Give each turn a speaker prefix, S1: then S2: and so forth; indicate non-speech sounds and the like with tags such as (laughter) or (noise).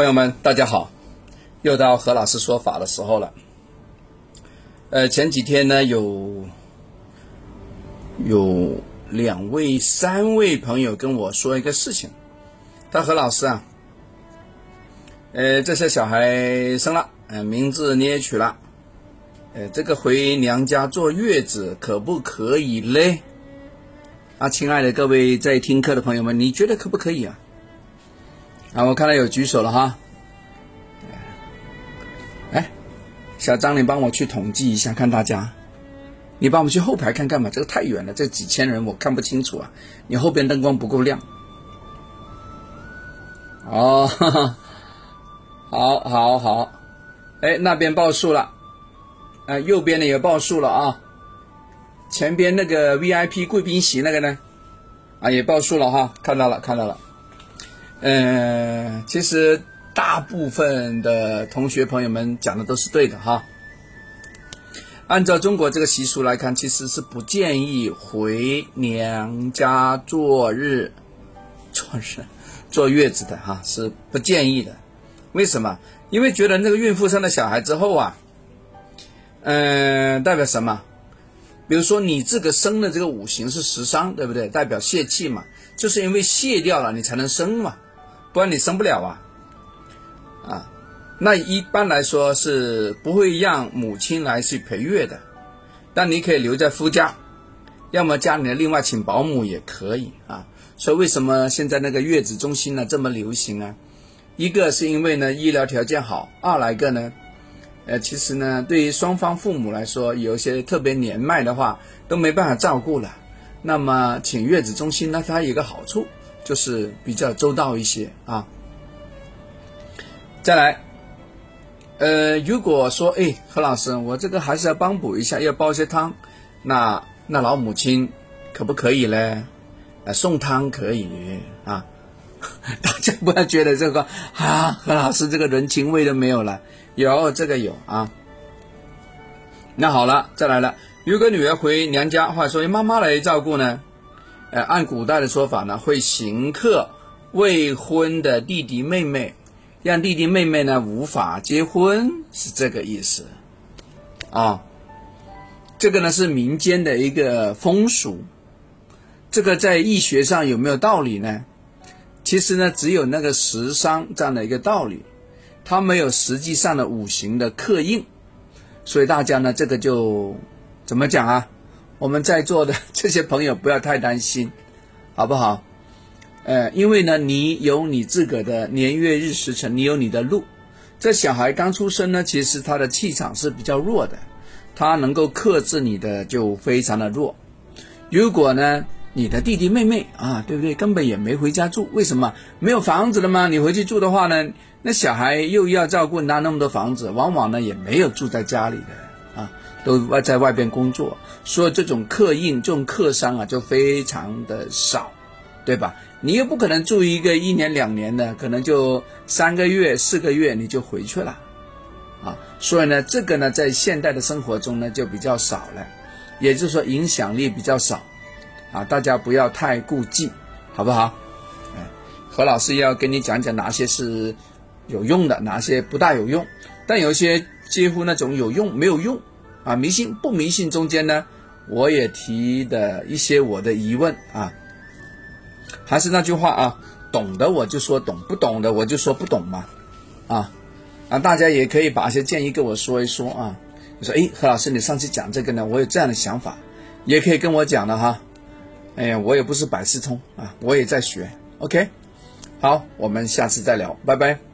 S1: 朋友们，大家好，又到何老师说法的时候了。呃，前几天呢，有有两位、三位朋友跟我说一个事情，他何老师啊，呃，这些小孩生了，呃，名字你也取了，呃，这个回娘家坐月子可不可以嘞？啊，亲爱的各位在听课的朋友们，你觉得可不可以啊？啊，我看到有举手了哈。哎，小张，你帮我去统计一下，看大家。你帮我们去后排看看吧，这个太远了，这几千人我看不清楚啊。你后边灯光不够亮。哦，(laughs) 好，好，好。哎，那边报数了。哎，右边的也报数了啊。前边那个 VIP 贵宾席那个呢？啊，也报数了哈，看到了，看到了。嗯，其实大部分的同学朋友们讲的都是对的哈。按照中国这个习俗来看，其实是不建议回娘家坐日、坐日、坐月子的哈，是不建议的。为什么？因为觉得那个孕妇生了小孩之后啊，嗯，代表什么？比如说你这个生的这个五行是食伤，对不对？代表泄气嘛，就是因为泄掉了，你才能生嘛。不然你生不了啊，啊，那一般来说是不会让母亲来去陪月的，但你可以留在夫家，要么家里的另外请保姆也可以啊。所以为什么现在那个月子中心呢这么流行啊？一个是因为呢医疗条件好，二来个呢，呃，其实呢对于双方父母来说，有些特别年迈的话都没办法照顾了，那么请月子中心呢它有个好处。就是比较周到一些啊。再来，呃，如果说，哎，何老师，我这个还是要帮补一下，要煲些汤，那那老母亲可不可以嘞？呃，送汤可以啊。(laughs) 大家不要觉得这个啊，何老师这个人情味都没有了。有这个有啊。那好了，再来了，如果女儿回娘家，或者说妈妈来照顾呢？呃，按古代的说法呢，会行克未婚的弟弟妹妹，让弟弟妹妹呢无法结婚，是这个意思啊。这个呢是民间的一个风俗，这个在易学上有没有道理呢？其实呢，只有那个食伤这样的一个道理，它没有实际上的五行的刻印，所以大家呢，这个就怎么讲啊？我们在座的 (laughs) 这些朋友不要太担心，好不好？呃，因为呢，你有你自个的年月日时辰，你有你的路。这小孩刚出生呢，其实他的气场是比较弱的，他能够克制你的就非常的弱。如果呢，你的弟弟妹妹啊，对不对？根本也没回家住，为什么？没有房子了吗？你回去住的话呢，那小孩又要照顾，拿那么多房子，往往呢也没有住在家里的。都外在外边工作，所以这种客印、这种客商啊，就非常的少，对吧？你又不可能住一个一年两年的，可能就三个月、四个月你就回去了，啊，所以呢，这个呢，在现代的生活中呢，就比较少了，也就是说影响力比较少，啊，大家不要太顾忌，好不好？何老师要跟你讲讲哪些是有用的，哪些不大有用，但有些几乎那种有用没有用。啊，迷信不迷信中间呢，我也提的一些我的疑问啊。还是那句话啊，懂的我就说懂，不懂的我就说不懂嘛。啊啊，大家也可以把一些建议跟我说一说啊。你说，哎，何老师，你上次讲这个呢，我有这样的想法，也可以跟我讲的哈。哎呀，我也不是百事通啊，我也在学。OK，好，我们下次再聊，拜拜。